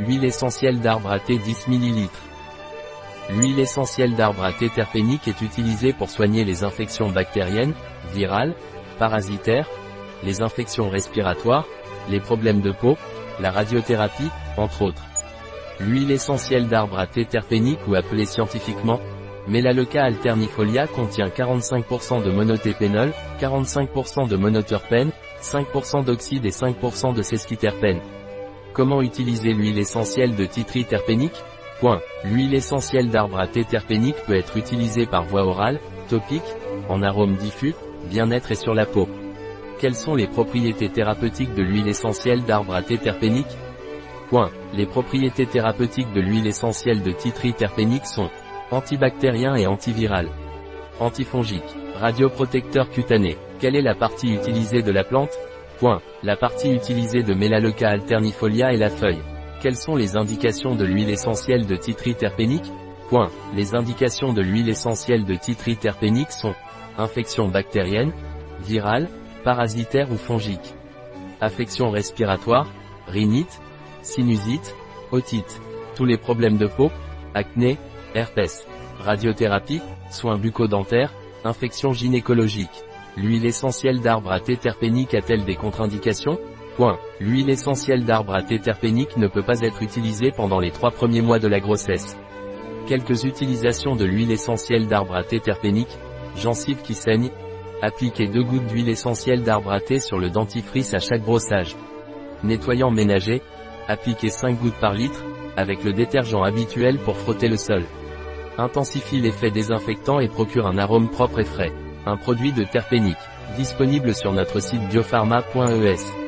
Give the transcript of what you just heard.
Huile essentielle d'arbre à thé 10 ml. L'huile essentielle d'arbre à thé terpénique est utilisée pour soigner les infections bactériennes, virales, parasitaires, les infections respiratoires, les problèmes de peau, la radiothérapie, entre autres. L'huile essentielle d'arbre à thé terpénique ou appelée scientifiquement Melaleuca alternifolia contient 45% de monotépénol, 45% de monoterpène, 5% d'oxyde et 5% de sesquiterpène. Comment utiliser l'huile essentielle de titri terpénique. L'huile essentielle d'arbre à thé terpénique peut être utilisée par voie orale, topique, en arôme diffus, bien-être et sur la peau. Quelles sont les propriétés thérapeutiques de l'huile essentielle d'arbre à thé terpénique Point. Les propriétés thérapeutiques de l'huile essentielle de titri terpénique sont antibactérien et antiviral, antifongique, radioprotecteur cutané. Quelle est la partie utilisée de la plante Point. La partie utilisée de Melaleuca alternifolia est la feuille. Quelles sont les indications de l'huile essentielle de titri terpénique Point. Les indications de l'huile essentielle de titri terpénique sont infection bactérienne, virale, parasitaire ou fongique, affection respiratoire, rhinite, sinusite, otite, tous les problèmes de peau, acné, herpès, radiothérapie, soins bucco-dentaires, infections gynécologiques. L'huile essentielle d'arbre à thé terpénique a-t-elle des contre-indications? Point. L'huile essentielle d'arbre à thé terpénique ne peut pas être utilisée pendant les trois premiers mois de la grossesse. Quelques utilisations de l'huile essentielle d'arbre à thé terpénique, gencives qui saignent, appliquez deux gouttes d'huile essentielle d'arbre à thé sur le dentifrice à chaque brossage. Nettoyant ménager, appliquez 5 gouttes par litre, avec le détergent habituel pour frotter le sol. Intensifie l'effet désinfectant et procure un arôme propre et frais. Un produit de terpénique. Disponible sur notre site biopharma.es.